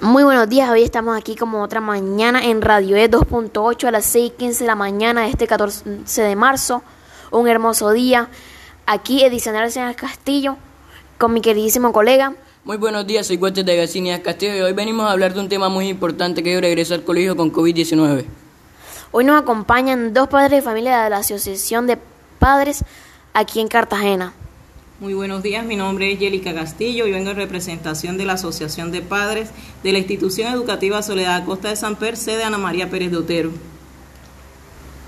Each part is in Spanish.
Muy buenos días, hoy estamos aquí como otra mañana en Radio E 2.8 a las 6.15 de la mañana de este 14 de marzo. Un hermoso día. Aquí edición de Castillo con mi queridísimo colega. Muy buenos días, soy Walter de García Castillo y hoy venimos a hablar de un tema muy importante que es regresar al colegio con COVID-19. Hoy nos acompañan dos padres de familia de la Asociación de Padres aquí en Cartagena. Muy buenos días, mi nombre es Yelica Castillo y vengo en representación de la Asociación de Padres de la Institución Educativa Soledad Costa de San Per, sede Ana María Pérez de Otero.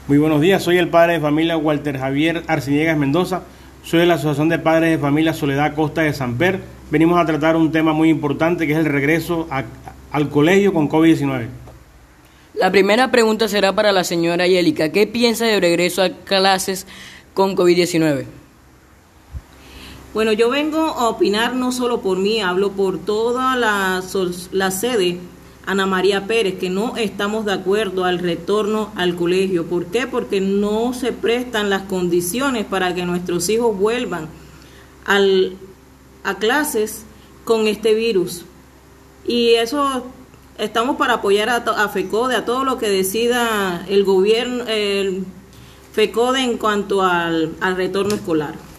Muy buenos días, soy el padre de familia Walter Javier Arciniegas Mendoza, soy de la Asociación de Padres de Familia Soledad Costa de San Per. Venimos a tratar un tema muy importante que es el regreso al colegio con COVID-19. La primera pregunta será para la señora Yelica. ¿Qué piensa de regreso a clases con COVID-19? Bueno, yo vengo a opinar no solo por mí, hablo por toda la, la sede Ana María Pérez, que no estamos de acuerdo al retorno al colegio. ¿Por qué? Porque no se prestan las condiciones para que nuestros hijos vuelvan al, a clases con este virus. Y eso estamos para apoyar a, a FECODE, a todo lo que decida el gobierno, el FECODE en cuanto al, al retorno escolar.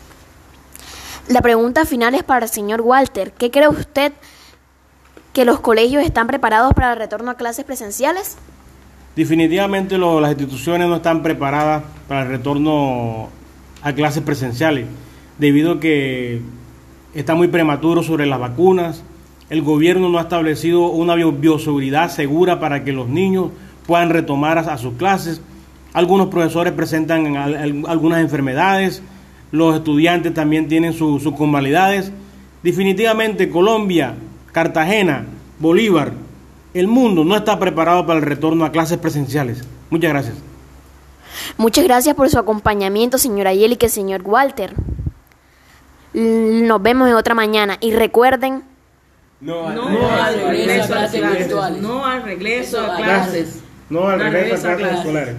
La pregunta final es para el señor Walter. ¿Qué cree usted que los colegios están preparados para el retorno a clases presenciales? Definitivamente las instituciones no están preparadas para el retorno a clases presenciales, debido a que está muy prematuro sobre las vacunas, el gobierno no ha establecido una bioseguridad segura para que los niños puedan retomar a, sus clases, algunos profesores presentan algunas enfermedades, los estudiantes también tienen sus convalidades. Definitivamente Colombia, Cartagena, Bolívar, el mundo no está preparado para el retorno a clases presenciales. Muchas gracias. Muchas gracias por su acompañamiento, señora Yeli y señor Walter. Nos vemos en otra mañana y recuerden... No, al regreso a clases virtuales. No al regreso a clases. No al regreso a clases escolares.